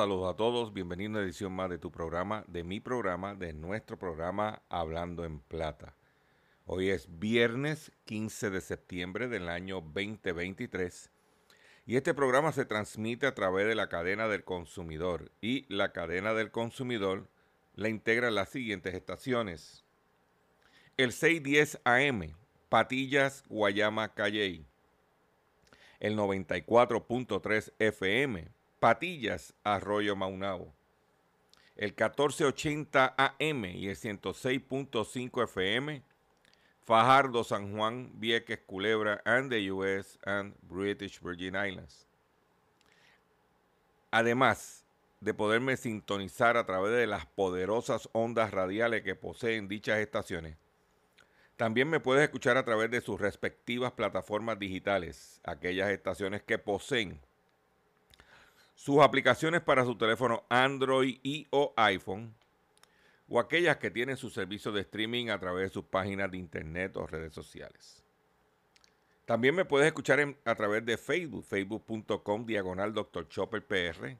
Saludos a todos. Bienvenido a una edición más de tu programa, de mi programa, de nuestro programa Hablando en Plata. Hoy es viernes 15 de septiembre del año 2023 y este programa se transmite a través de la cadena del consumidor y la cadena del consumidor la integra las siguientes estaciones. El 610 AM, Patillas, Guayama, Calley el 94.3 FM, Patillas, Arroyo Maunao, el 1480 AM y el 106.5 FM, Fajardo, San Juan, Vieques, Culebra, and the US and British Virgin Islands. Además de poderme sintonizar a través de las poderosas ondas radiales que poseen dichas estaciones, también me puedes escuchar a través de sus respectivas plataformas digitales, aquellas estaciones que poseen sus aplicaciones para su teléfono Android y o iPhone, o aquellas que tienen su servicio de streaming a través de sus páginas de internet o redes sociales. También me puedes escuchar a través de Facebook, facebook.com diagonal Dr. Chopper PR.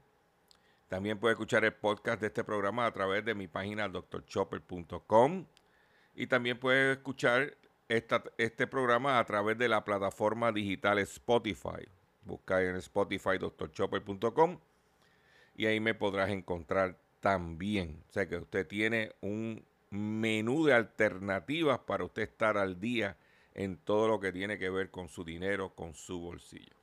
También puedes escuchar el podcast de este programa a través de mi página drchopper.com. Y también puedes escuchar esta- este programa a través de la plataforma digital Spotify. Busca en Spotify drchopper.com y ahí me podrás encontrar también. O sea que usted tiene un menú de alternativas para usted estar al día en todo lo que tiene que ver con su dinero, con su bolsillo.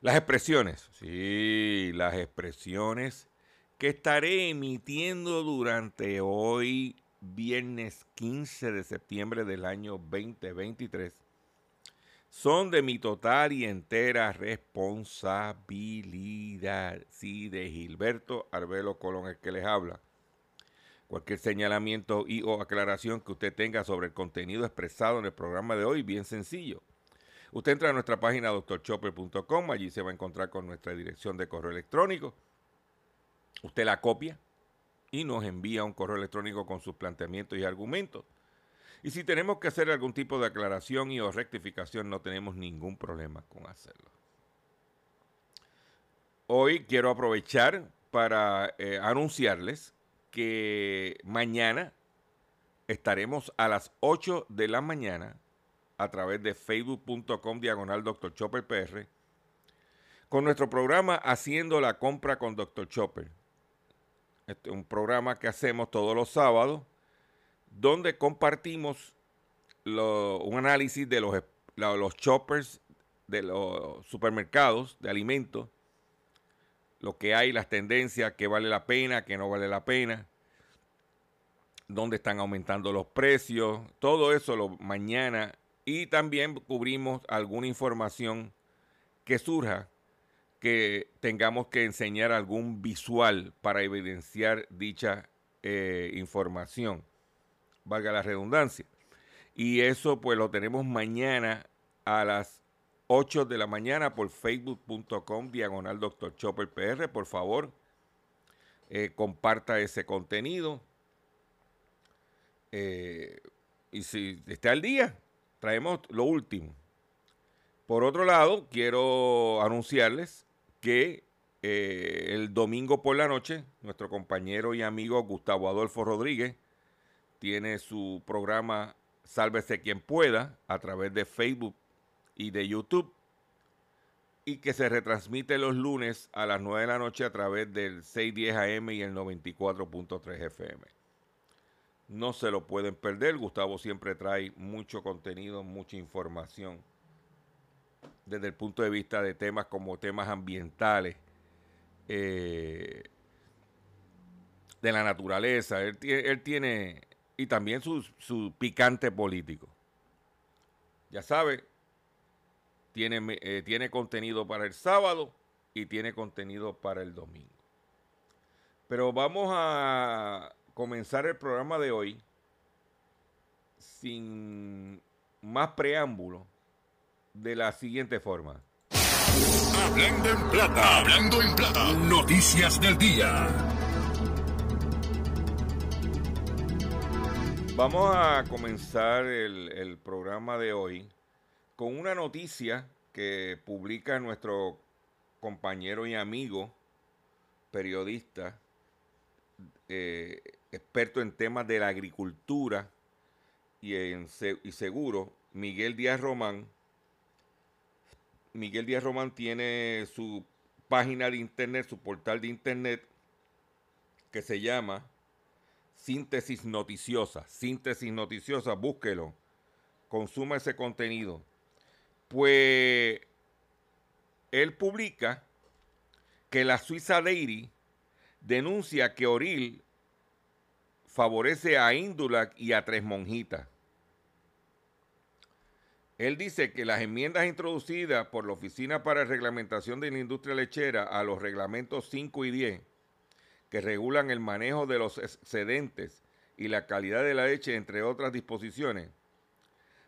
Las expresiones, sí, las expresiones que estaré emitiendo durante hoy, viernes 15 de septiembre del año 2023, son de mi total y entera responsabilidad. Sí, de Gilberto Arbelo Colón, el que les habla. Cualquier señalamiento y o aclaración que usted tenga sobre el contenido expresado en el programa de hoy, bien sencillo. Usted entra a nuestra página doctorchopper.com, allí se va a encontrar con nuestra dirección de correo electrónico. Usted la copia y nos envía un correo electrónico con sus planteamientos y argumentos. Y si tenemos que hacer algún tipo de aclaración y o rectificación, no tenemos ningún problema con hacerlo. Hoy quiero aprovechar para eh, anunciarles que mañana estaremos a las 8 de la mañana a través de facebook.com diagonal Dr. Chopper PR con nuestro programa Haciendo la compra con Dr. Chopper. Este es un programa que hacemos todos los sábados donde compartimos un análisis de los, los choppers de los supermercados de alimentos, lo que hay, las tendencias, qué vale la pena, qué no vale la pena, dónde están aumentando los precios, todo eso lo, mañana. Y también cubrimos alguna información que surja que tengamos que enseñar algún visual para evidenciar dicha eh, información, valga la redundancia. Y eso pues lo tenemos mañana a las 8 de la mañana por facebook.com diagonal Dr. Chopper PR. Por favor, eh, comparta ese contenido. Eh, y si está al día, traemos lo último. Por otro lado, quiero anunciarles que eh, el domingo por la noche, nuestro compañero y amigo Gustavo Adolfo Rodríguez tiene su programa Sálvese quien pueda a través de Facebook y de YouTube y que se retransmite los lunes a las 9 de la noche a través del 610 AM y el 94.3 FM. No se lo pueden perder. Gustavo siempre trae mucho contenido, mucha información desde el punto de vista de temas como temas ambientales, eh, de la naturaleza. Él, tiene, y también su, su picante político. Ya sabe, tiene, eh, tiene contenido para el sábado y tiene contenido para el domingo. Pero vamos a comenzar el programa de hoy sin más preámbulo de la siguiente forma. Hablando en plata, hablando en plata, noticias del día. Vamos a comenzar el, programa de hoy con una noticia que publica nuestro compañero y amigo, periodista, eh, experto en temas de la agricultura y seguro, Miguel Díaz Román. Miguel Díaz Román tiene su página de internet, su portal de internet, que se llama Síntesis Noticiosa. Síntesis Noticiosa, búsquelo, consuma ese contenido pues él publica que la Suiza Dairy denuncia que Oril favorece a Indulac y a Tres Monjitas. Él dice que las enmiendas introducidas por la Oficina para Reglamentación de la Industria Lechera a los reglamentos 5 y 10, que regulan el manejo de los excedentes y la calidad de la leche, entre otras disposiciones,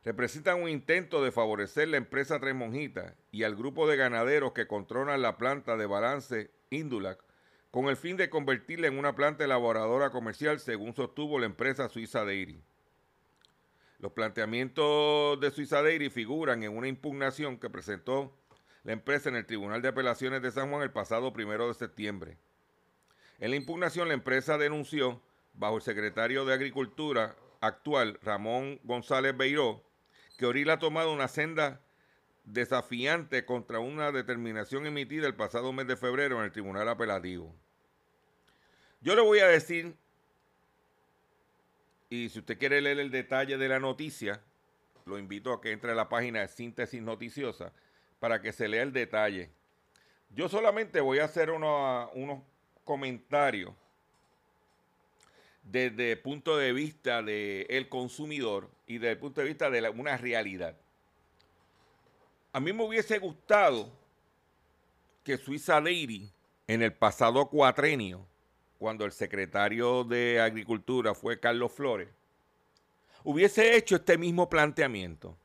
representan un intento de favorecer la empresa Tres Monjitas y al grupo de ganaderos que controlan la planta de balance Indulac con el fin de convertirla en una planta elaboradora comercial, según sostuvo la empresa Suiza Dairy. Los planteamientos de Suiza Dairy figuran en una impugnación que presentó la empresa en el Tribunal de Apelaciones de San Juan el pasado primero de septiembre. En la impugnación, la empresa denunció, bajo el secretario de Agricultura actual, Ramón González Beiró, que Oril ha tomado una senda desafiante contra una determinación emitida el pasado mes de febrero en el Tribunal Apelativo. Yo le voy a decir, y si usted quiere leer el detalle de la noticia, lo invito a que entre a la página de Síntesis Noticiosa para que se lea el detalle. Yo solamente voy a hacer unos comentarios desde el punto de vista del consumidor y desde el punto de vista de una realidad. A mí me hubiese gustado que Suiza Dairy en el pasado cuatrenio, cuando el secretario de Agricultura fue Carlos Flores, hubiese hecho este mismo planteamiento.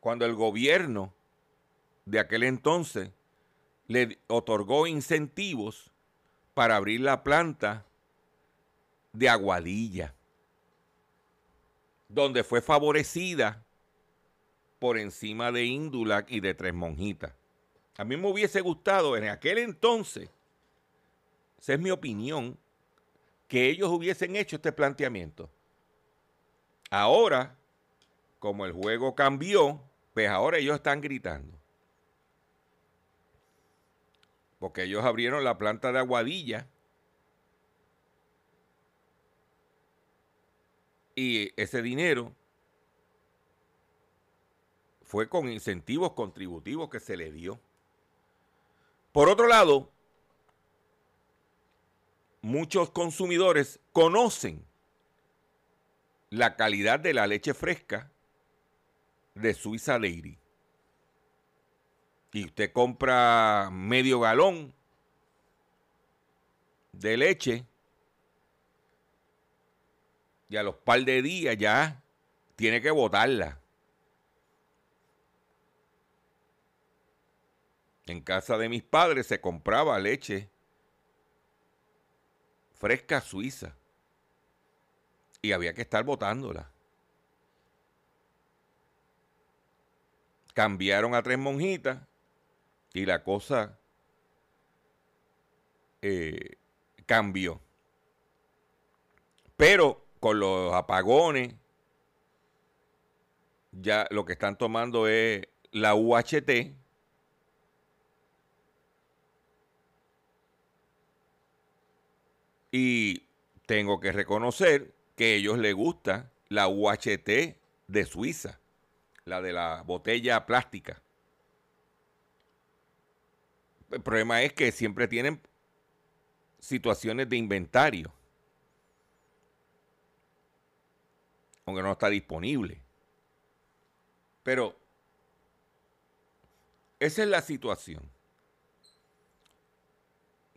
Cuando el gobierno de aquel entonces le otorgó incentivos para abrir la planta de Aguadilla, donde fue favorecida por encima de Indulac y de Tres Monjitas. A mí me hubiese gustado en aquel entonces, esa es mi opinión, que ellos hubiesen hecho este planteamiento. Ahora, como el juego cambió, pues ahora ellos están gritando. Porque ellos abrieron la planta de Aguadilla Y ese dinero fue con incentivos contributivos que se le dio. Por otro lado, muchos consumidores conocen la calidad de la leche fresca de Suiza Dairy. Y usted compra medio galón de leche y a los par de días ya tiene que botarla. En casa de mis padres se compraba leche fresca suiza y había que estar botándola. Cambiaron a tres monjitas y la cosa eh, cambió. Pero con los apagones, ya lo que están tomando es la UHT. Y tengo que reconocer que a ellos les gusta la UHT de Suiza, la de la botella plástica. El problema es que siempre tienen situaciones de inventario, aunque no está disponible. Pero esa es la situación.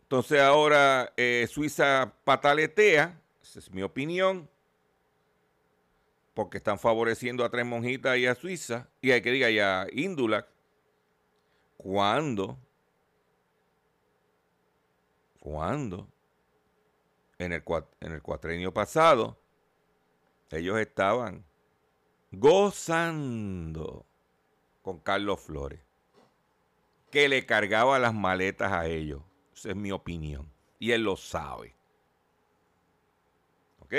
Entonces ahora eh, Suiza pataletea, esa es mi opinión, porque están favoreciendo a Tres Monjitas y a Suiza, y hay que diga, y a Índula, cuando, cuando, en el, en el cuatrenio pasado, ellos estaban gozando con Carlos Flores, que le cargaba las maletas a ellos. Esa es mi opinión. Y él lo sabe. ¿Ok?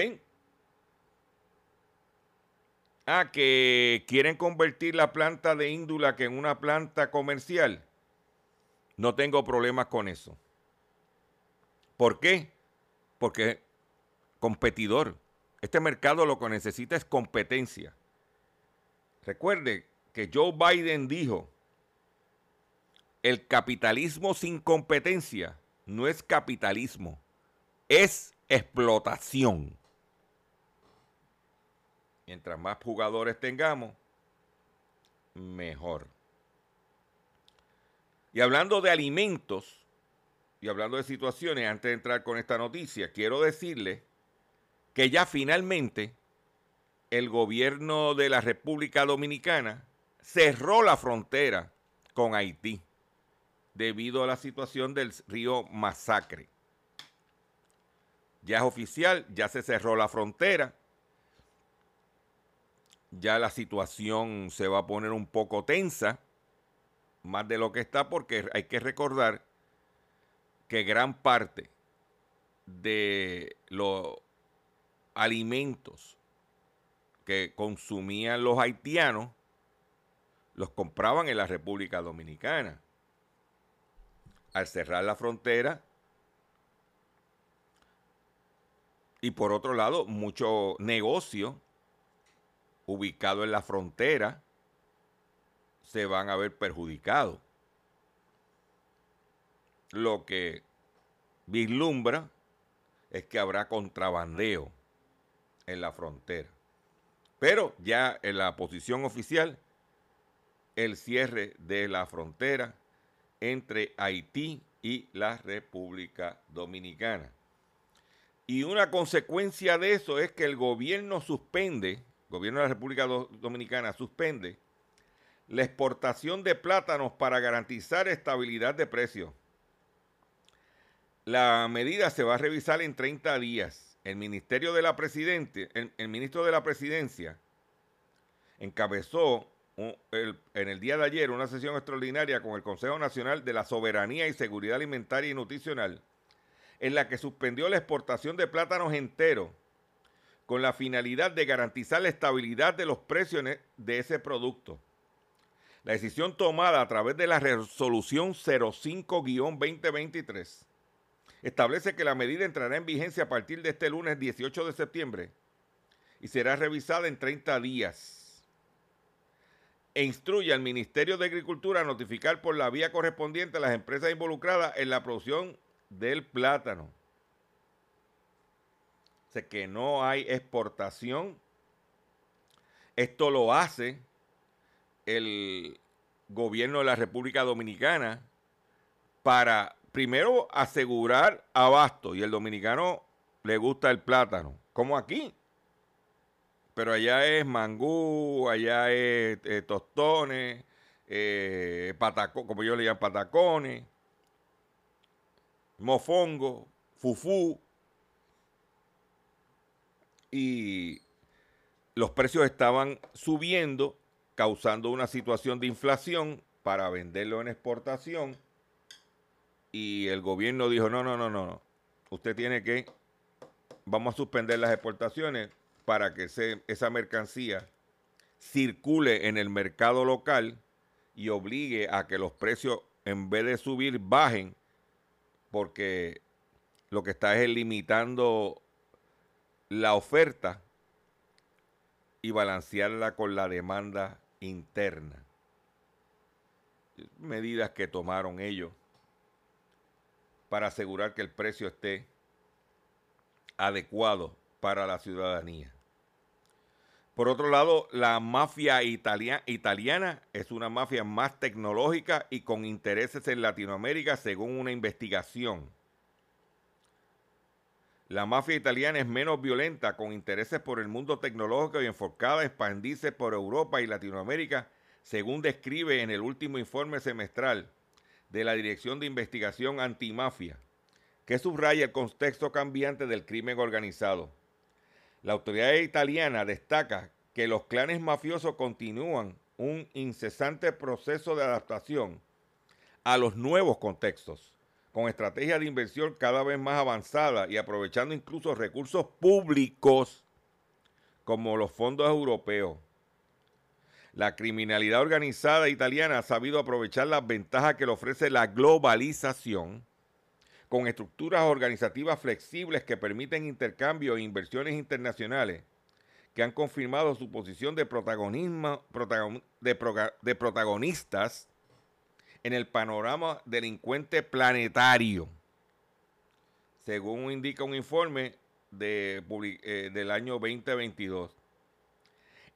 Ah, que quieren convertir la planta de índula que en una planta comercial. No tengo problemas con eso. ¿Por qué? Porque competidor. Este mercado lo que necesita es competencia. Recuerde que Joe Biden dijo el capitalismo sin competencia no es capitalismo, es explotación. Mientras más jugadores tengamos, mejor. Y hablando de alimentos y hablando de situaciones, antes de entrar con esta noticia, quiero decirle que ya finalmente el gobierno de la República Dominicana cerró la frontera con Haití debido a la situación del río Masacre. Ya es oficial, ya se cerró la frontera, ya la situación se va a poner un poco tensa, más de lo que está, porque hay que recordar que gran parte de los alimentos que consumían los haitianos los compraban en la República Dominicana al cerrar la frontera. Y por otro lado, mucho negocio ubicado en la frontera se van a ver perjudicados. Lo que vislumbra es que habrá contrabandeo en la frontera. Pero ya en la posición oficial, el cierre de la frontera entre Haití y la República Dominicana. Y una consecuencia de eso es que el gobierno suspende, el gobierno de la República Dominicana suspende la exportación de plátanos para garantizar estabilidad de precios. La medida se va a revisar en 30 días. El Ministerio de la Presidente, el ministro de la Presidencia encabezó en el día de ayer una sesión extraordinaria con el Consejo Nacional de la Soberanía y Seguridad Alimentaria y Nutricional, en la que suspendió la exportación de plátanos enteros con la finalidad de garantizar la estabilidad de los precios de ese producto. La decisión tomada a través de la resolución 05-2023 establece que la medida entrará en vigencia a partir de este lunes 18 de septiembre y será revisada en 30 días e instruye al Ministerio de Agricultura a notificar por la vía correspondiente a las empresas involucradas en la producción del plátano. O que no hay exportación. Esto lo hace el gobierno de la República Dominicana para primero asegurar abasto y el dominicano le gusta el plátano, como aquí pero allá es mangú, allá es eh, tostones, eh, como yo le llamo patacones, mofongo, fufú. Y los precios estaban subiendo, causando una situación de inflación para venderlo en exportación. Y el gobierno dijo, no, no, no, no, usted tiene que vamos a suspender las exportaciones para que se- esa mercancía circule en el mercado local y obligue a que los precios, en vez de subir, bajen, porque lo que está es limitando la oferta y balancearla con la demanda interna. Medidas que tomaron ellos para asegurar que el precio esté adecuado para la ciudadanía. Por otro lado, la mafia italia- italiana es una mafia más tecnológica y con intereses en Latinoamérica, según una investigación. La mafia italiana es menos violenta, con intereses por el mundo tecnológico y enfocada a expandirse por Europa y Latinoamérica, según describe en el último informe semestral de la Dirección de Investigación Antimafia, que subraya el contexto cambiante del crimen organizado. La autoridad italiana destaca que los clanes mafiosos continúan un incesante proceso de adaptación a los nuevos contextos, con estrategias de inversión cada vez más avanzadas y aprovechando incluso recursos públicos como los fondos europeos. La criminalidad organizada italiana ha sabido aprovechar las ventajas que le ofrece la globalización con estructuras organizativas flexibles que permiten intercambio e inversiones internacionales que han confirmado su posición de protagonismo protagon- de, protagonistas en el panorama delincuente planetario, según indica un informe de eh, del año 2022.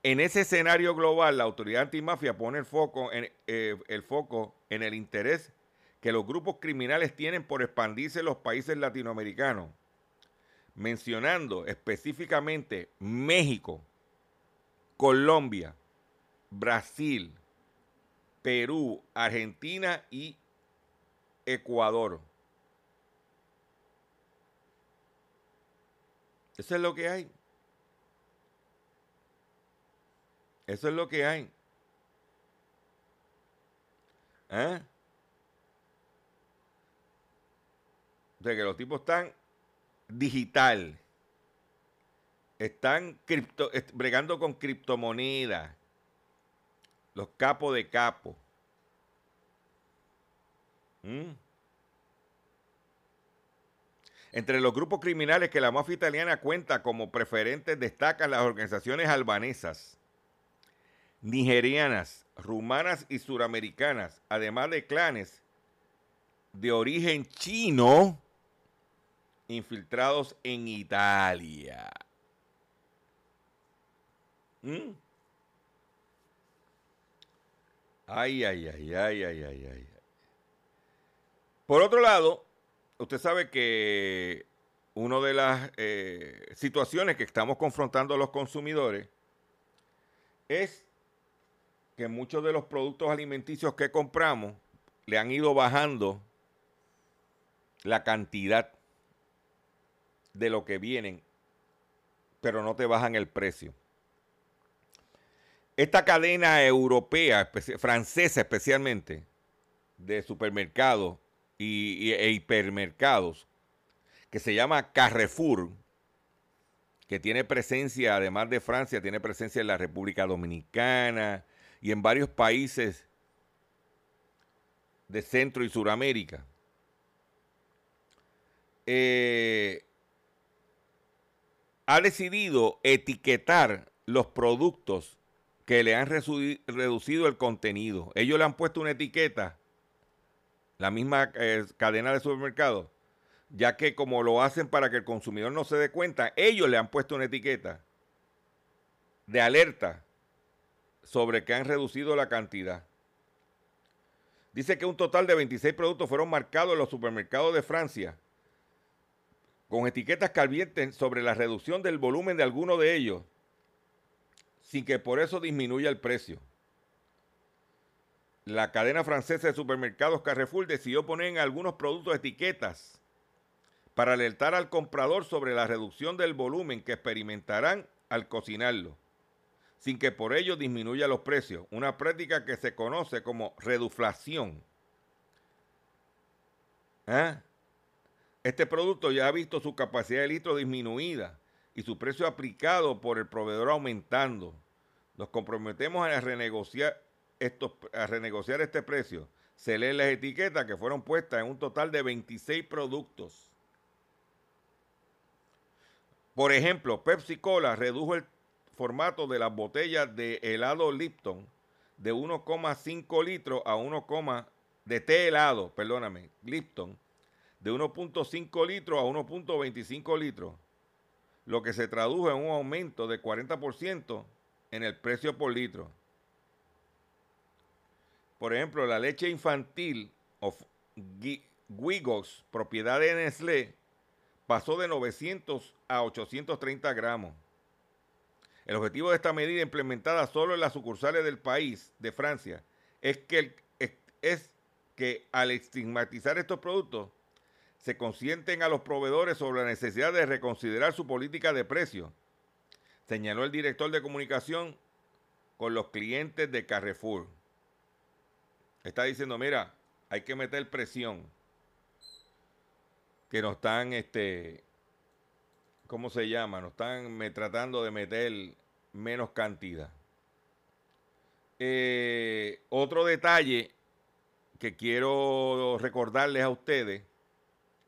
En ese escenario global, la autoridad antimafia pone el foco en, eh, el foco en el interés que los grupos criminales tienen por expandirse en los países latinoamericanos, mencionando específicamente México, Colombia, Brasil, Perú, Argentina y Ecuador. Eso es lo que hay. Eso es lo que hay. ¿Ah? O sea que los tipos están digital. Están cripto, bregando con criptomonedas. Los capos de capo. ¿Mm? Entre los grupos criminales que la mafia italiana cuenta como preferentes destacan las organizaciones albanesas, nigerianas, rumanas y suramericanas, además de clanes de origen chino infiltrados en Italia. ¿Mm? Ay, ay, ay, ay, ay, ay, ay. Por otro lado, usted sabe que una de las eh, situaciones que estamos confrontando a los consumidores es que muchos de los productos alimenticios que compramos le han ido bajando la cantidad de lo que vienen, pero no te bajan el precio. Esta cadena europea, francesa especialmente, de supermercados y, y- e hipermercados, que se llama Carrefour, que tiene presencia, además de Francia, tiene presencia en la República Dominicana y en varios países de Centro y Suramérica. Eh, ha decidido etiquetar los productos que le han reducido el contenido. Ellos le han puesto una etiqueta, la misma eh, cadena de supermercados, ya que como lo hacen para que el consumidor no se dé cuenta, ellos le han puesto una etiqueta de alerta sobre que han reducido la cantidad. Dice que un total de 26 productos fueron marcados en los supermercados de Francia con etiquetas que advierten sobre la reducción del volumen de alguno de ellos, sin que por eso disminuya el precio. La cadena francesa de supermercados Carrefour decidió poner en algunos productos etiquetas para alertar al comprador sobre la reducción del volumen que experimentarán al cocinarlo, sin que por ello disminuya los precios, una práctica que se conoce como reduflación. ¿Ah? Este producto ya ha visto su capacidad de litro disminuida y su precio aplicado por el proveedor aumentando. Nos comprometemos a renegociar, a renegociar este precio. Se leen las etiquetas que fueron puestas en un total de 26 productos. Por ejemplo, Pepsi Cola redujo el formato de las botellas de helado Lipton de 1,5 litros a 1, de té helado, perdóname, Lipton, de 1.5 litros a 1.25 litros, lo que se tradujo en un aumento de 40% en el precio por litro. Por ejemplo, la leche infantil of Wigox, propiedad de Nestlé, pasó de 900 a 830 gramos. El objetivo de esta medida implementada solo en las sucursales del país, de Francia, es que, al estigmatizar estos productos, se consienten a los proveedores sobre la necesidad de reconsiderar su política de precio, señaló el director de comunicación con los clientes de Carrefour. Está diciendo, mira, hay que meter presión, que nos están este, ¿cómo se llama? Nos están me, tratando de meter menos cantidad. Eh, otro detalle que quiero recordarles a ustedes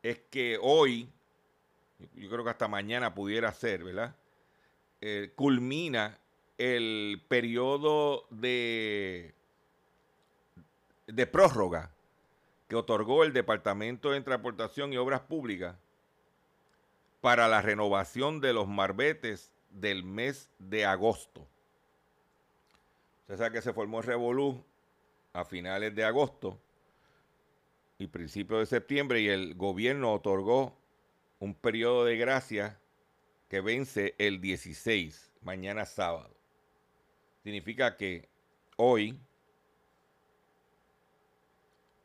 es que hoy, yo creo que hasta mañana pudiera ser, ¿verdad? Eh, culmina el periodo de, de prórroga que otorgó el Departamento de Transportación y Obras Públicas para la renovación de los marbetes del mes de agosto. Usted sabe que se formó el Revolú a finales de agosto y principios de septiembre y el gobierno otorgó un periodo de gracia que vence el 16, mañana sábado. Significa que hoy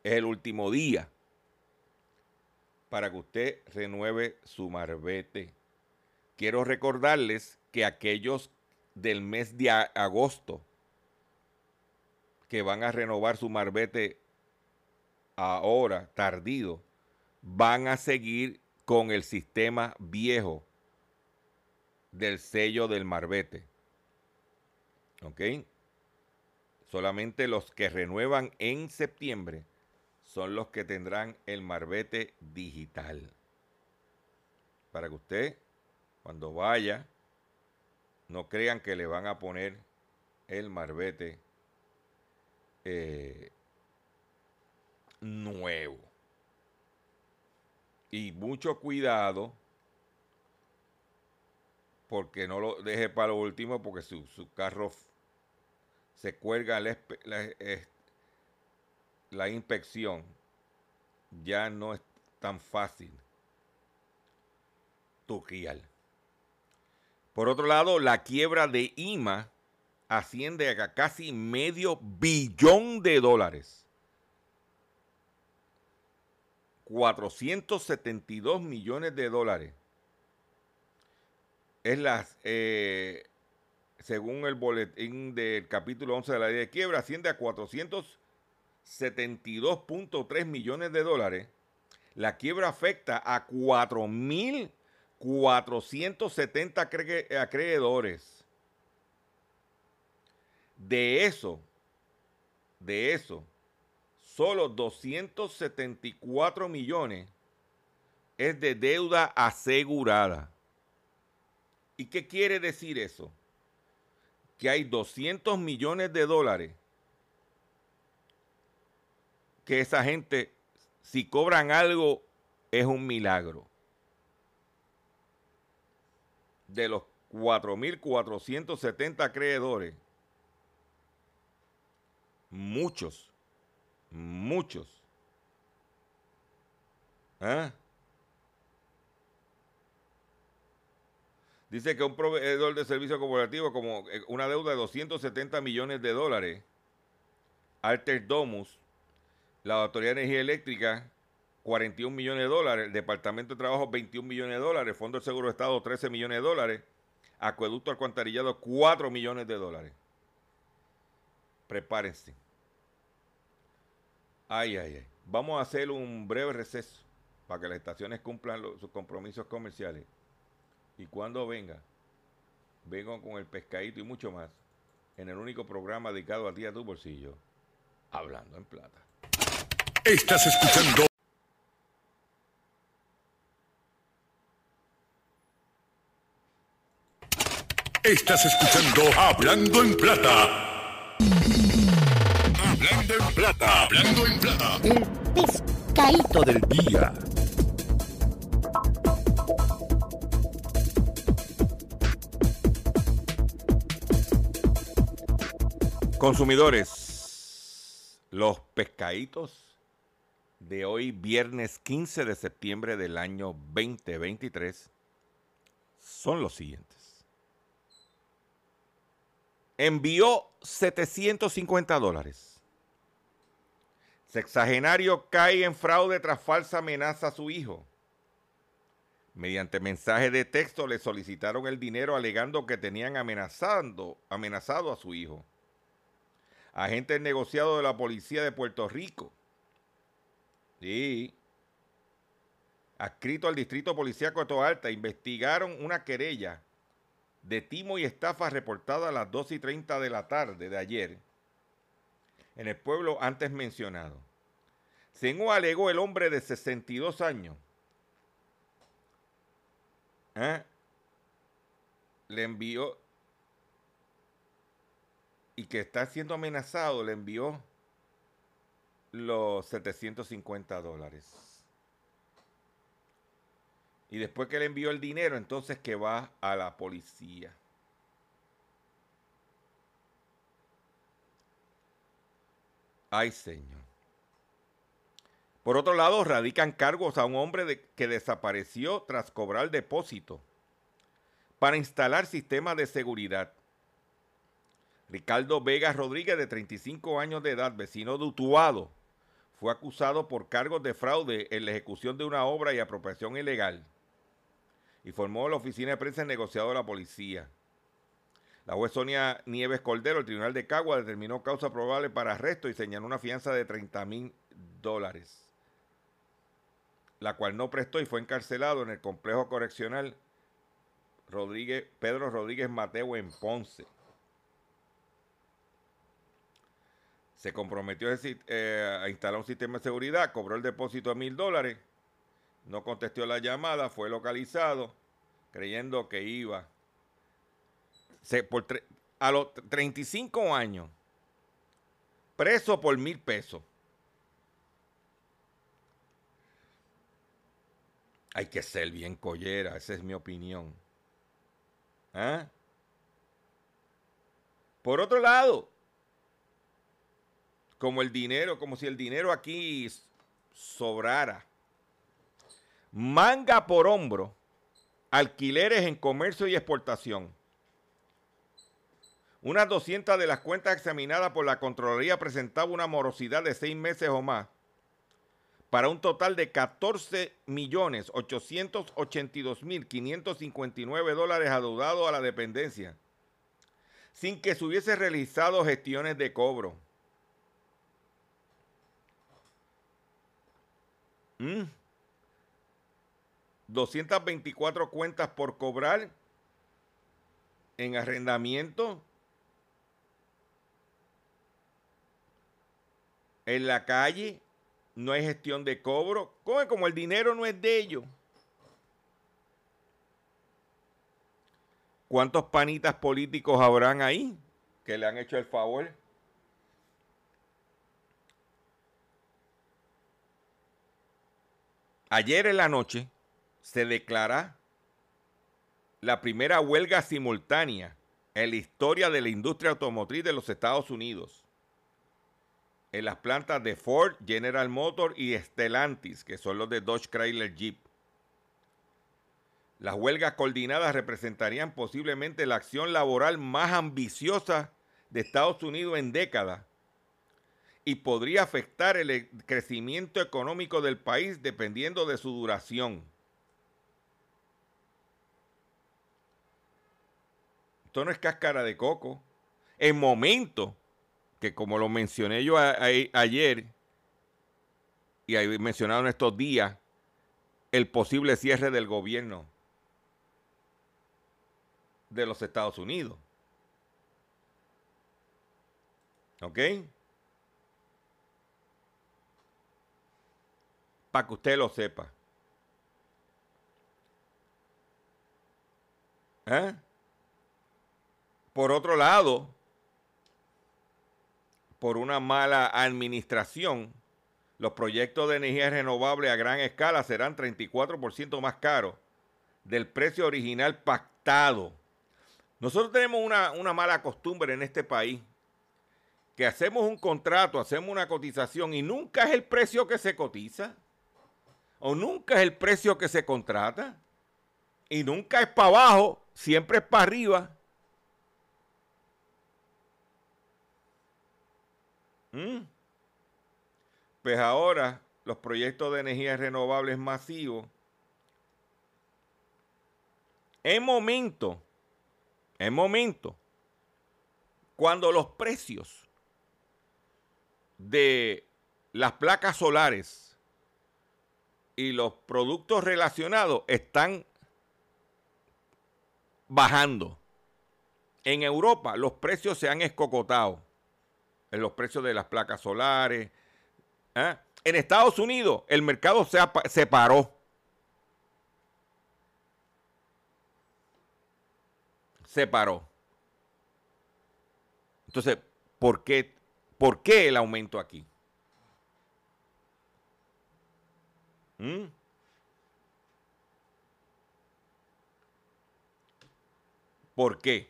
es el último día para que usted renueve su marbete. Quiero recordarles que aquellos del mes de agosto que van a renovar su marbete ahora, tardido, van a seguir con el sistema viejo del sello del marbete. ¿Ok? Solamente los que renuevan en septiembre son los que tendrán el marbete digital. Para que usted, cuando vaya, no crean que le van a poner el marbete eh, nuevo. Y mucho cuidado, porque no lo deje para lo último, porque su, carro se cuelga la, la inspección ya no es tan fácil tuquial. Por otro lado, la quiebra de IMA asciende a casi medio billón de dólares. 472 millones de dólares. Es las, eh, según el boletín del capítulo 11 de la ley de quiebra, asciende a 400 72.3 millones de dólares, la quiebra afecta a 4.470 acreedores. De eso, de eso, solo 274 millones es de deuda asegurada. ¿Y qué quiere decir eso? Que hay 200 millones de dólares que esa gente, si cobran algo, es un milagro. De los 4.470 acreedores, muchos, muchos, ¿eh? Dice que un proveedor de servicio corporativo como eh, una deuda de 270 millones de dólares, Alter Domus, la Autoridad de Energía Eléctrica, 41 millones de dólares, el Departamento de Trabajo, 21 millones de dólares, Fondo del Seguro de Estado, 13 millones de dólares, Acueducto Alcantarillado, 4 millones de dólares. Prepárense. Ay, ay, ay. Vamos a hacer un breve receso para que las estaciones cumplan sus compromisos comerciales. Y cuando venga, vengo con el pescadito y mucho más en el único programa dedicado a ti y a tu bolsillo, Hablando en Plata. Estás escuchando Estás escuchando Hablando en Plata. Hablando en Plata. Hablando en Plata. El pescadito del día. Consumidores, los pescaditos de hoy, viernes 15 de septiembre del año 2023, son los siguientes. Envió 750 dólares. Sexagenario cae en fraude tras falsa amenaza a su hijo. Mediante mensaje de texto le solicitaron el dinero alegando que tenían amenazando, amenazado a su hijo agentes negociados de la policía de Puerto Rico. Sí. Adscrito al distrito policíaco de Toa Alta, investigaron una querella de timo y estafa reportada a las 2 y 30 de la tarde de ayer en el pueblo antes mencionado. Según alegó el hombre de 62 años, ¿eh? le envió y que está siendo amenazado, le envió los 750 dólares. Y después que le envió el dinero, entonces que va a la policía. Ay, señor. Por otro lado, radican cargos a un hombre de- que desapareció tras cobrar depósito para instalar sistemas de seguridad. Ricardo Vega Rodríguez, de 35 años de edad, vecino de Utuado, fue acusado por cargos de fraude en la ejecución de una obra y apropiación ilegal. Informó la oficina de prensa negociado de la policía. La juez Sonia Nieves Cordero, el Tribunal de Cagua, determinó causa probable para arresto y señaló una fianza de 30 mil dólares, la cual no prestó y fue encarcelado en el complejo correccional Pedro Rodríguez Mateo en Ponce. Se comprometió eh, a instalar un sistema de seguridad, cobró el depósito de mil dólares, no contestó la llamada, fue localizado, creyendo que iba. A los 35 años, preso por mil pesos. Hay que ser bien collera, esa es mi opinión. ¿Ah? Por otro lado, como el dinero, como si el dinero aquí sobrara. Manga por hombro, alquileres en comercio y exportación. Unas 200 de las cuentas examinadas por la Contraloría presentaban una morosidad de seis meses o más, para un total de 14 millones 882 mil 559 dólares adeudados a la dependencia, sin que se hubiese realizado gestiones de cobro. Mm. 224 cuentas por cobrar en arrendamiento en la calle no hay gestión de cobro como, como el dinero no es de ellos ¿cuántos panitas políticos habrán ahí que le han hecho el favor? Ayer en la noche se declara la primera huelga simultánea en la historia de la industria automotriz de los Estados Unidos. En las plantas de Ford, General Motors y Stellantis, que son los de Dodge Chrysler Jeep. Las huelgas coordinadas representarían posiblemente la acción laboral más ambiciosa de Estados Unidos en décadas y podría afectar el e- crecimiento económico del país dependiendo de su duración. Esto no es cáscara de coco. En momentos que, como lo mencioné yo ayer y ahí mencionado en estos días, el posible cierre del gobierno de los Estados Unidos. ¿Ok? Para que usted lo sepa. ¿Eh? Por otro lado, por una mala administración, los proyectos de energía renovable a gran escala serán 34% más caros del precio original pactado. Nosotros tenemos una, una, mala costumbre en este país, que hacemos un contrato, hacemos una cotización y nunca es el precio que se cotiza, o nunca es el precio que se contrata, y nunca es para abajo, siempre es para arriba. ¿Mm? Pues ahora los proyectos de energía renovables masivos, en momento, en momento, cuando los precios de las placas solares y los productos relacionados están bajando. En Europa los precios se han escocotado en los precios de las placas solares. ¿eh? En Estados Unidos el mercado se, se paró. Se paró. Entonces, ¿por qué, ¿por qué el aumento aquí? ¿Mm? ¿Por qué?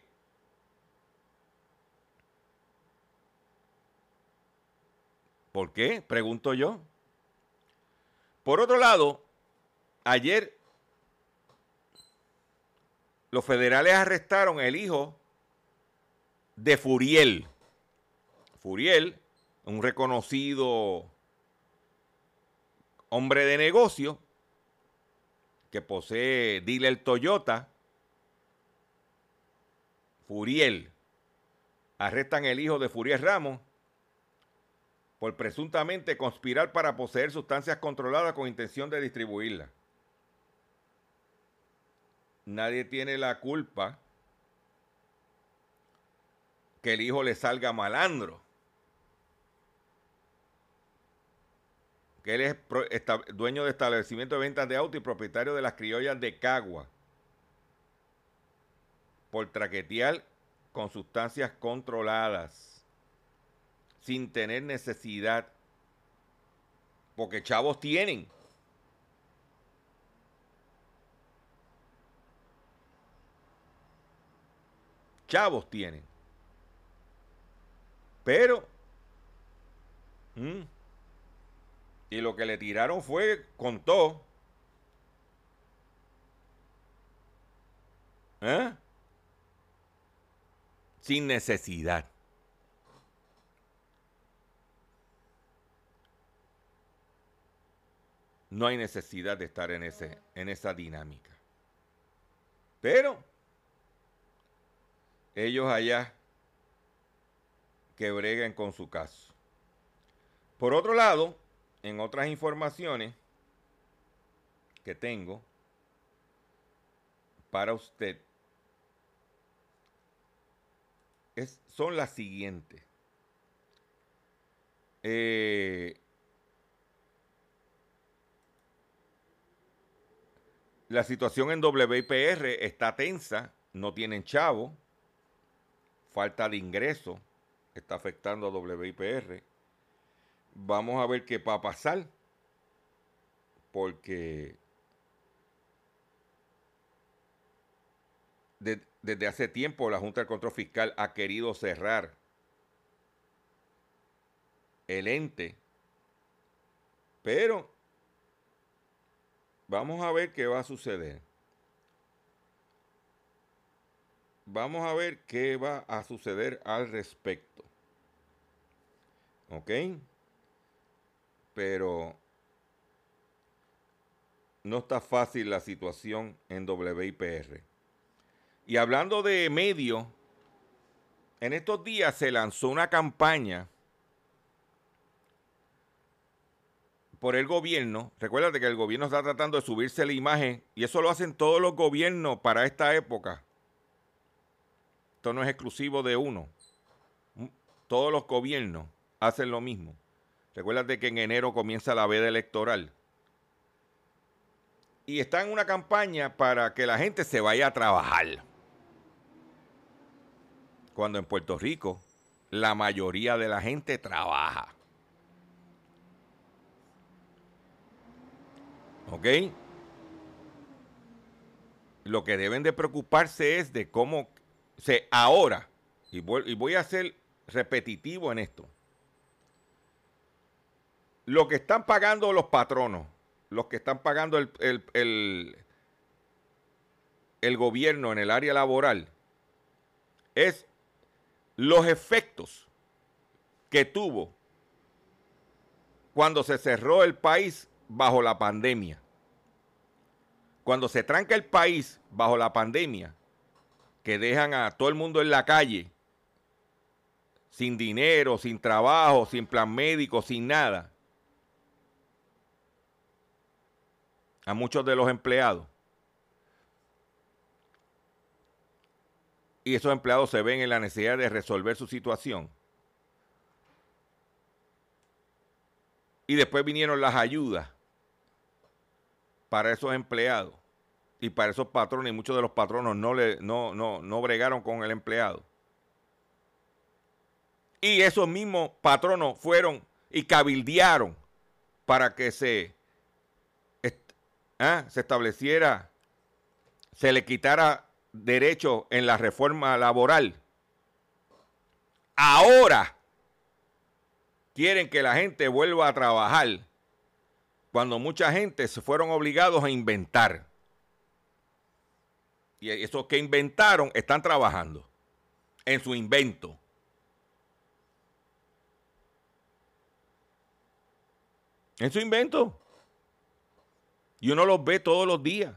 ¿Por qué? Pregunto yo. Por otro lado, ayer los federales arrestaron el hijo de Furiel. Furiel, un reconocido hombre de negocio que posee dealer Toyota. Furiel. Arrestan el hijo de Furiel Ramos por presuntamente conspirar para poseer sustancias controladas con intención de distribuirlas. Nadie tiene la culpa que el hijo le salga malandro. Que él es dueño de establecimiento de ventas de auto y propietario de las criollas de Cagua. Por traquetear con sustancias controladas sin tener necesidad. Porque chavos tienen. Chavos tienen. Pero... Mm, y lo que le tiraron fue con todo. ¿Eh? Sin necesidad. no hay necesidad de estar en, ese, en esa dinámica. Pero ellos allá que breguen con su caso. Por otro lado, en otras informaciones que tengo para usted, son las siguientes. Eh, La situación en WIPR está tensa, no tienen chavo, falta de ingreso, está afectando a WIPR. Vamos a ver qué va a pasar, porque desde hace tiempo la Junta de Control Fiscal ha querido cerrar el ente, pero Vamos a ver qué va a suceder. Vamos a ver qué va a suceder al respecto. ¿Ok? Pero no está fácil la situación en WIPR. Y hablando de medio, en estos días se lanzó una campaña por el gobierno. Recuérdate que el gobierno está tratando de subirse la imagen y eso lo hacen todos los gobiernos para esta época. Esto no es exclusivo de uno. Todos los gobiernos hacen lo mismo. Recuérdate que en enero comienza la veda electoral. Y está en una campaña para que la gente se vaya a trabajar. Cuando en Puerto Rico la mayoría de la gente trabaja. ¿Ok? Lo que deben de preocuparse es de cómo se ahora, voy, y voy a ser repetitivo en esto, lo que están pagando los patronos, los que están pagando el, el- el- gobierno en el área laboral, es los efectos que tuvo cuando se cerró el país bajo la pandemia. Cuando se tranca el país bajo la pandemia, que dejan a todo el mundo en la calle, sin dinero, sin trabajo, sin plan médico, sin nada, a muchos de los empleados. Y esos empleados se ven en la necesidad de resolver su situación. Y después vinieron las ayudas para esos empleados y para esos patrones. Y muchos de los patronos no, le, no, no, no bregaron con el empleado. Y esos mismos patronos fueron y cabildearon para que se, ah, se estableciera, se le quitara derecho en la reforma laboral. Ahora quieren que la gente vuelva a trabajar cuando mucha gente se fueron obligados a inventar. Y esos que inventaron están trabajando en su invento. En su invento. Y uno los ve todos los días.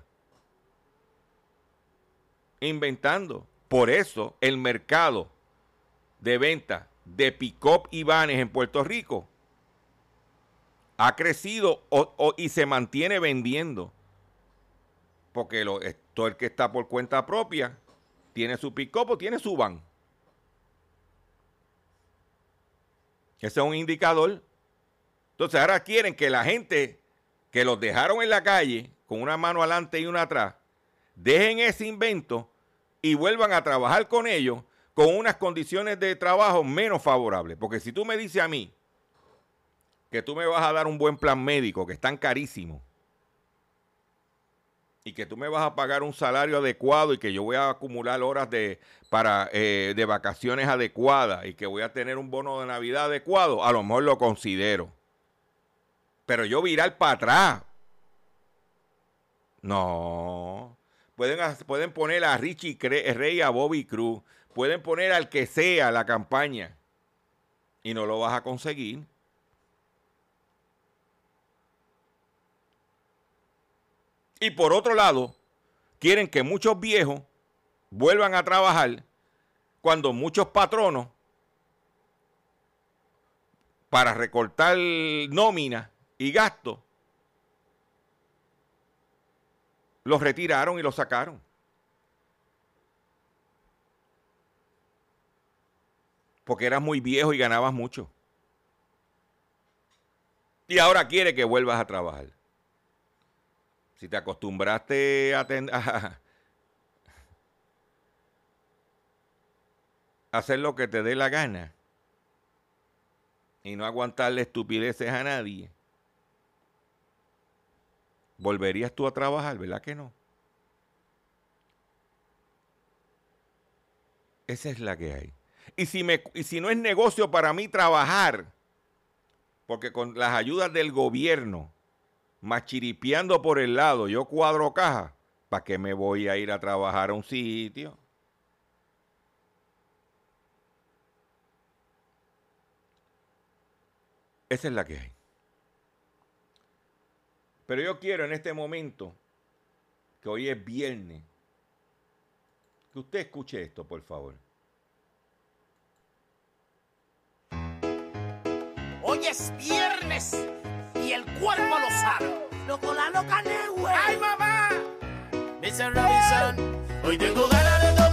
Inventando. Por eso el mercado de venta de pick-up y vanes en Puerto Rico ha crecido o- y se mantiene vendiendo. Porque lo, todo el que está por cuenta propia tiene su pick-up o tiene su van. Ese es un indicador. Entonces ahora quieren que la gente que los dejaron en la calle con una mano adelante y una atrás, dejen ese invento y vuelvan a trabajar con ellos con unas condiciones de trabajo menos favorables. Porque si tú me dices a mí que tú me vas a dar un buen plan médico, que están carísimos, y que tú me vas a pagar un salario adecuado y que yo voy a acumular horas de, para, eh, de vacaciones adecuadas y que voy a tener un bono de Navidad adecuado, a lo mejor lo considero. Pero yo virar para atrás. No. Pueden, pueden poner a Richie Cre- Rey, a Bobby Cruz. Pueden poner al que sea la campaña. Y no lo vas a conseguir. Y por otro lado, quieren que muchos viejos vuelvan a trabajar cuando muchos patronos, para recortar nómina y gastos, los retiraron y los sacaron. Porque eras muy viejo y ganabas mucho. Y ahora quiere que vuelvas a trabajar. Si te acostumbraste a, ten- a hacer lo que te dé la gana y no aguantarle estupideces a nadie, volverías tú a trabajar, ¿verdad que no? Esa es la que hay. Y si, me, y si no es negocio para mí trabajar, porque con las ayudas del gobierno, machiripeando por el lado, yo cuadro caja, ¿para qué me voy a ir a trabajar a un sitio? Esa es la que hay. Pero yo quiero en este momento, que hoy es viernes, que usted escuche esto, por favor. Hoy es viernes y el cuerpo lo sabe. Loco, la loca, güey. ¡Ay, mamá! Mr. Robinson, ¡Eh! hoy tengo ganas de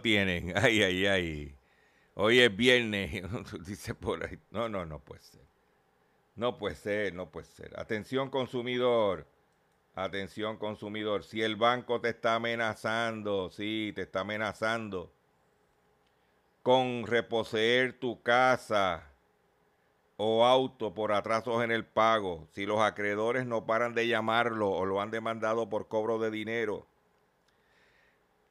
tienen. Ay, ay, ay. Hoy es viernes, dice por ahí. No, no, no puede ser. No puede ser, no puede ser. Atención consumidor, atención consumidor. Si el banco te está amenazando, sí, te está amenazando con reposeer tu casa o auto por atrasos en el pago, si los acreedores no paran de llamarlo o lo han demandado por cobro de dinero,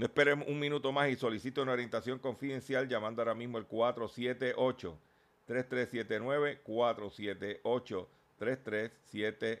No esperemos un minuto más y solicito una orientación confidencial llamando ahora mismo el 478-3379-478-3379.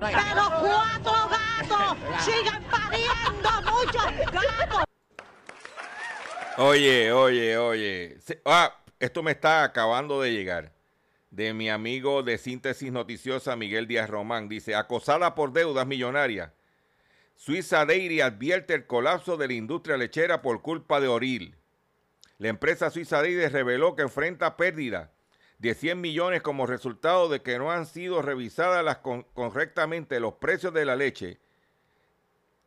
Pero cuatro gatos siguen pariendo muchos gatos. Oye, oye, oye. Ah, esto me está acabando de llegar. De mi amigo de Síntesis Noticiosa, Miguel Díaz Román. Dice, acosada por deudas millonarias. Suiza Dairy advierte el colapso de la industria lechera por culpa de Oril. La empresa Suiza Dairy reveló que enfrenta pérdida de 100 millones como resultado de que no han sido revisadas correctamente los precios de la leche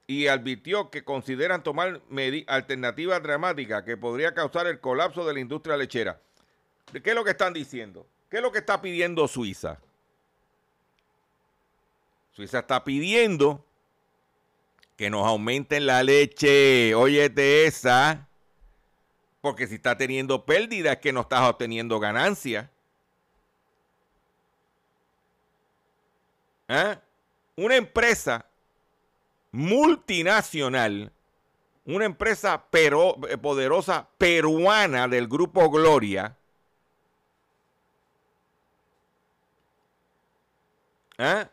y advirtió que consideran tomar alternativas dramáticas que podría causar el colapso de la industria lechera. ¿Qué es lo que están diciendo? ¿Qué es lo que está pidiendo Suiza? Suiza está pidiendo que nos aumenten la leche. Óyete esa. Porque si está teniendo pérdida es que no estás obteniendo ganancia. ¿Ah? Una empresa multinacional, una empresa pero- eh, poderosa peruana del grupo Gloria, ¿ah?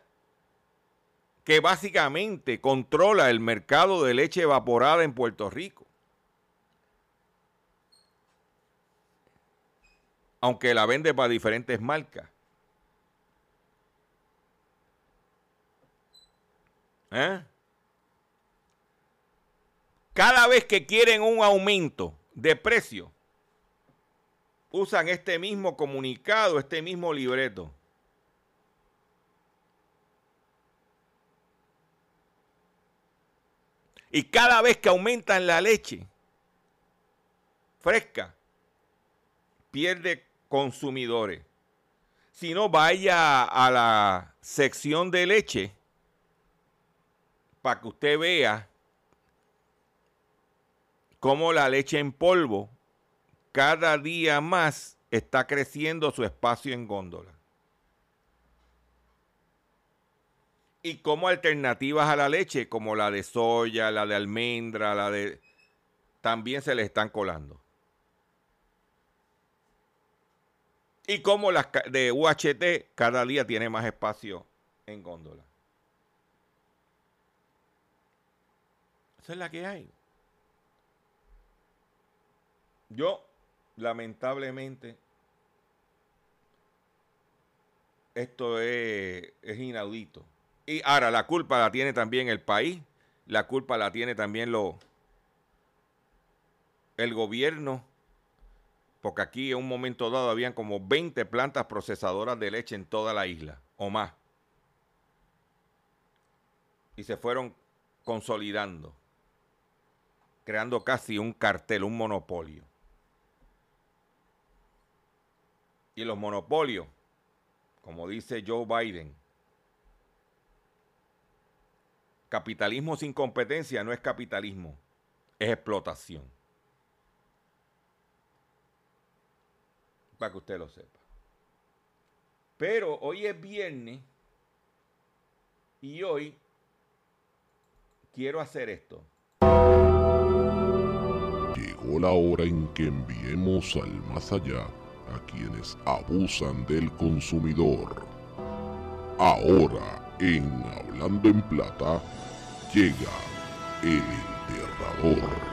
que básicamente controla el mercado de leche evaporada en Puerto Rico. Aunque la vende para diferentes marcas. ¿Eh? Cada vez que quieren un aumento de precio, usan este mismo comunicado, este mismo libreto. Y cada vez que aumentan la leche fresca, pierde consumidores. Si no, vaya a la sección de leche para que usted vea cómo la leche en polvo cada día más está creciendo su espacio en góndola. Y como alternativas a la leche, como la de soya, la de almendra, la de... también se le están colando. Y como las de UHT cada día tiene más espacio en góndola. Es la que hay. Yo, lamentablemente, esto es, es inaudito. Y ahora, la culpa la tiene también el país, la culpa la tiene también lo, el gobierno, porque aquí en un momento dado habían como 20 plantas procesadoras de leche en toda la isla, o más. Y se fueron consolidando, creando casi un cartel, un monopolio. Y los monopolios, como dice Joe Biden, capitalismo sin competencia no es capitalismo, es explotación. Para que usted lo sepa. Pero hoy es viernes y hoy quiero hacer esto. Llegó la hora en que enviemos al más allá a quienes abusan del consumidor. Ahora, en Hablando en Plata, llega el enterrador.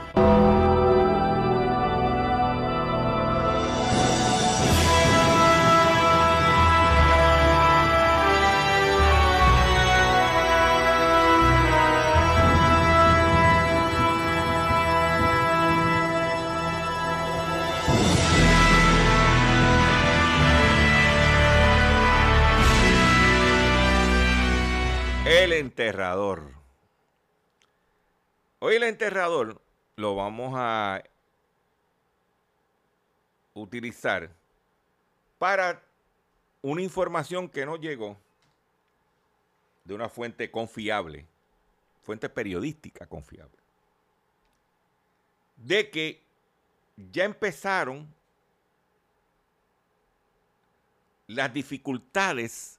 Hoy el enterrador lo vamos a utilizar para una información que nos llegó de una fuente confiable, fuente periodística confiable, de que ya empezaron las dificultades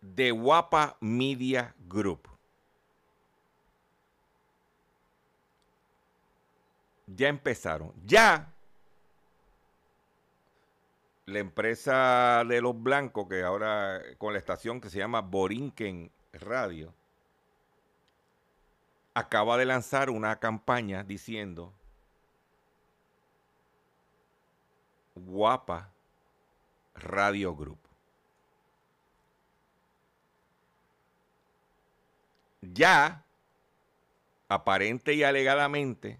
de Guapa Media Group. Ya empezaron. Ya la empresa de los blancos, que ahora con la estación que se llama Borinquen Radio, acaba de lanzar una campaña diciendo Guapa Radio Group. Ya, aparente y alegadamente,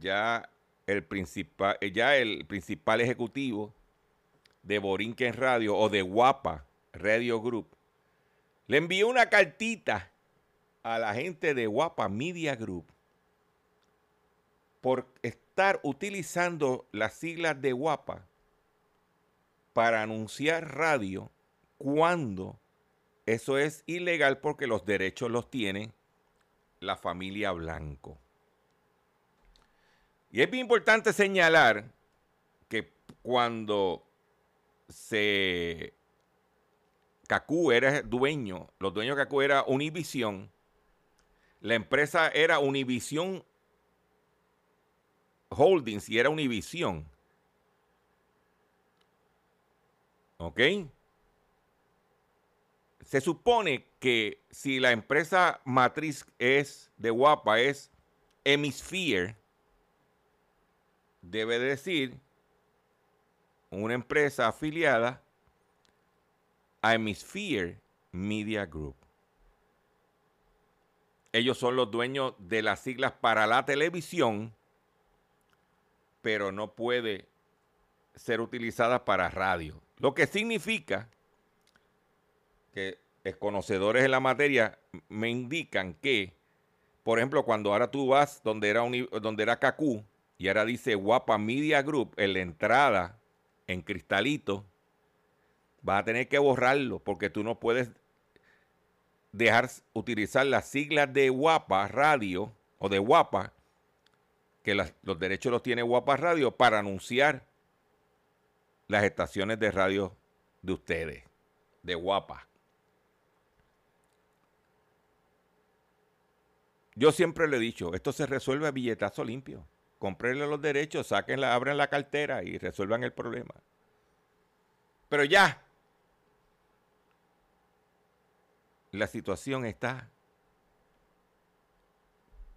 ya el principal, ya el principal ejecutivo de Borinquen Radio o de Guapa Radio Group le envió una cartita a la gente de Guapa Media Group por estar utilizando las siglas de Guapa para anunciar radio cuando eso es ilegal porque los derechos los tiene la familia Blanco. Y es bien importante señalar que cuando se Cacú era dueño, los dueños de Cacú era Univision, la empresa era Univision Holdings y era Univision. ¿Ok? Se supone que si la empresa matriz es de Guapa es Hemisphere, debe decir una empresa afiliada a Hemisphere Media Group. Ellos son los dueños de las siglas para la televisión, pero no puede ser utilizada para radio. Lo que significa que conocedores en la materia me indican que, por ejemplo, cuando ahora tú vas donde era, uni, donde era Cacú y ahora dice Guapa Media Group en la entrada en cristalito, vas a tener que borrarlo porque tú no puedes dejar utilizar las siglas de Guapa Radio o de Guapa, que los derechos los tiene Guapa Radio, para anunciar las estaciones de radio de ustedes, de Guapa. Yo siempre le he dicho, esto se resuelve a billetazo limpio. Comprenle los derechos, sáquenla, abran la cartera y resuelvan el problema. Pero ya, la situación está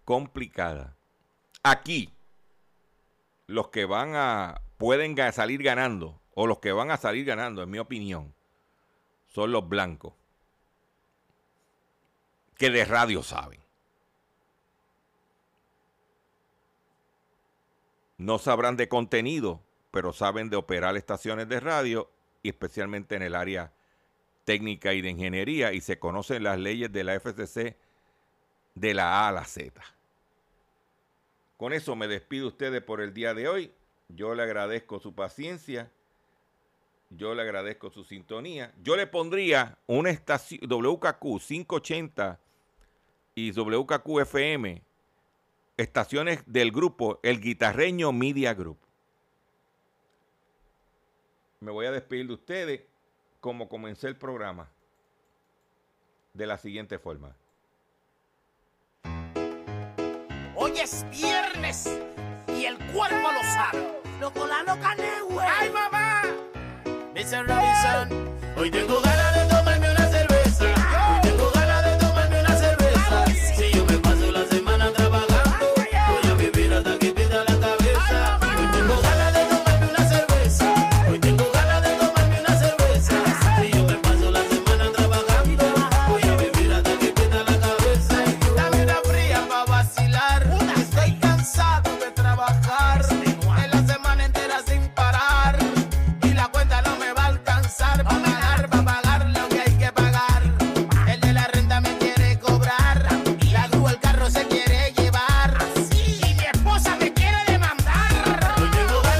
complicada. Aquí, los que van a, pueden salir ganando, o los que van a salir ganando, en mi opinión, son los blancos, que de radio saben. No sabrán de contenido, pero saben de operar estaciones de radio y especialmente en el área técnica y de ingeniería y se conocen las leyes de la FCC de la A a la Z. Con eso me despido ustedes por el día de hoy. Yo le agradezco su paciencia. Yo le agradezco su sintonía. Yo le pondría una estación WKQ 580 y WKQ FM, estaciones del grupo El Guitarreño Media Group. Me voy a despedir de ustedes como comencé el programa de la siguiente forma. Hoy es viernes y el cuerpo lo sabe. Loco la loca güey. ¡Ay, mamá! Mr. Robinson, hoy tengo ganas